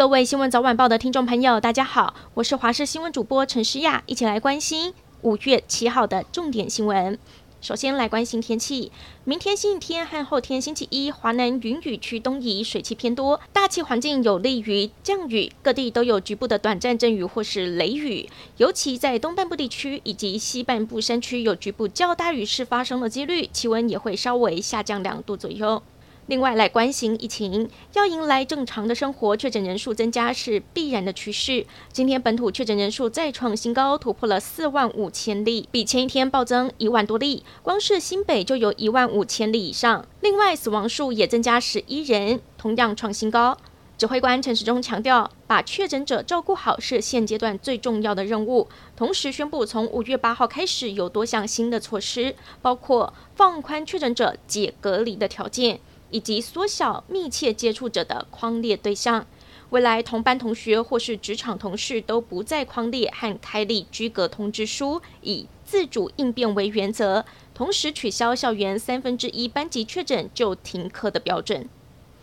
各位新闻早晚报的听众朋友，大家好，我是华视新闻主播陈诗雅，一起来关心五月七号的重点新闻。首先来关心天气，明天星期天和后天星期一，华南云雨区东移，水汽偏多，大气环境有利于降雨，各地都有局部的短暂阵雨或是雷雨，尤其在东半部地区以及西半部山区有局部较大雨势发生的几率，气温也会稍微下降两度左右。另外来关心疫情，要迎来正常的生活，确诊人数增加是必然的趋势。今天本土确诊人数再创新高，突破了四万五千例，比前一天暴增一万多例。光是新北就有一万五千例以上。另外死亡数也增加十一人，同样创新高。指挥官陈时中强调，把确诊者照顾好是现阶段最重要的任务。同时宣布，从五月八号开始有多项新的措施，包括放宽确诊者解隔离的条件。以及缩小密切接触者的框列对象，未来同班同学或是职场同事都不再框列和开立居格通知书，以自主应变为原则，同时取消校园三分之一班级确诊就停课的标准。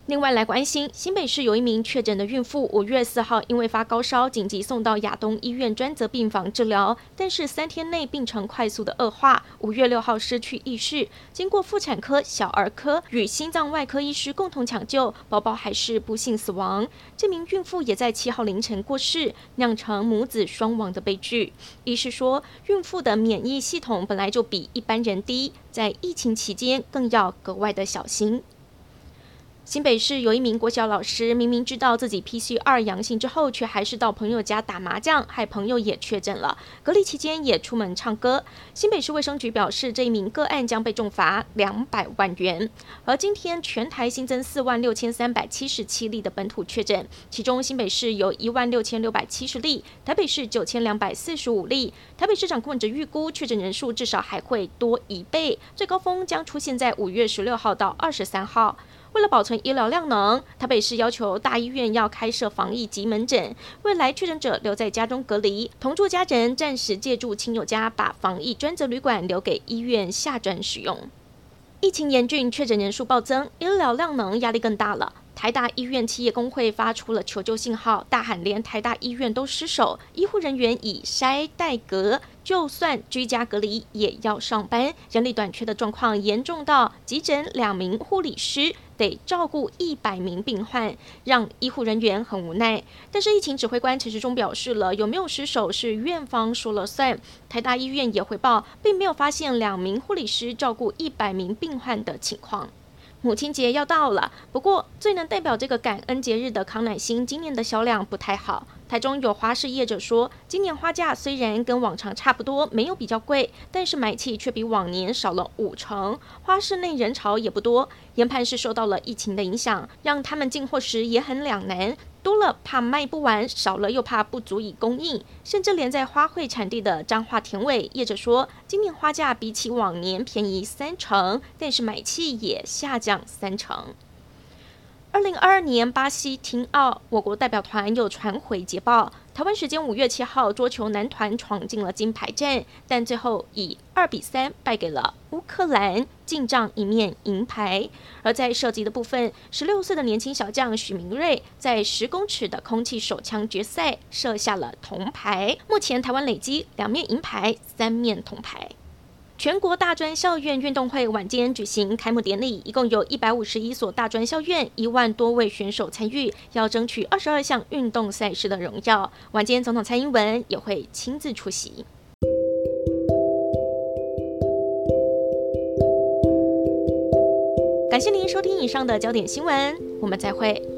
另外来关心，新北市有一名确诊的孕妇，五月四号因为发高烧，紧急送到亚东医院专责病房治疗，但是三天内病程快速的恶化，五月六号失去意识，经过妇产科、小儿科与心脏外科医师共同抢救，宝宝还是不幸死亡。这名孕妇也在七号凌晨过世，酿成母子双亡的悲剧。医师说，孕妇的免疫系统本来就比一般人低，在疫情期间更要格外的小心。新北市有一名国小老师，明明知道自己 PCR 阳性之后，却还是到朋友家打麻将，害朋友也确诊了。隔离期间也出门唱歌。新北市卫生局表示，这一名个案将被重罚两百万元。而今天全台新增四万六千三百七十七例的本土确诊，其中新北市有一万六千六百七十例，台北市九千两百四十五例。台北市长柯文哲预估确诊人数至少还会多一倍，最高峰将出现在五月十六号到二十三号。为了保存医疗量能，台北市要求大医院要开设防疫急门诊，未来确诊者留在家中隔离，同住家人暂时借住亲友家，把防疫专责旅馆留给医院下转使用。疫情严峻，确诊人数暴增，医疗量能压力更大了。台大医院企业工会发出了求救信号，大喊连台大医院都失守，医护人员以筛代隔，就算居家隔离也要上班，人力短缺的状况严重到急诊两名护理师得照顾一百名病患，让医护人员很无奈。但是疫情指挥官陈时中表示了，有没有失守是院方说了算。台大医院也回报，并没有发现两名护理师照顾一百名病患的情况。母亲节要到了，不过最能代表这个感恩节日的康乃馨，今年的销量不太好。台中有花市业者说，今年花价虽然跟往常差不多，没有比较贵，但是买气却比往年少了五成。花市内人潮也不多，研判是受到了疫情的影响，让他们进货时也很两难。多了怕卖不完，少了又怕不足以供应，甚至连在花卉产地的彰化田尾业者说，今年花价比起往年便宜三成，但是买气也下降三成。二零二二年巴西听奥，我国代表团又传回捷报。台湾时间五月七号，桌球男团闯进了金牌战，但最后以二比三败给了乌克兰，进账一面银牌。而在射击的部分，十六岁的年轻小将许明瑞在十公尺的空气手枪决赛射下了铜牌。目前台湾累积两面银牌，三面铜牌。全国大专校院运动会晚间举行开幕典礼，一共有一百五十一所大专校院，一万多位选手参与，要争取二十二项运动赛事的荣耀。晚间总统蔡英文也会亲自出席。感谢您收听以上的焦点新闻，我们再会。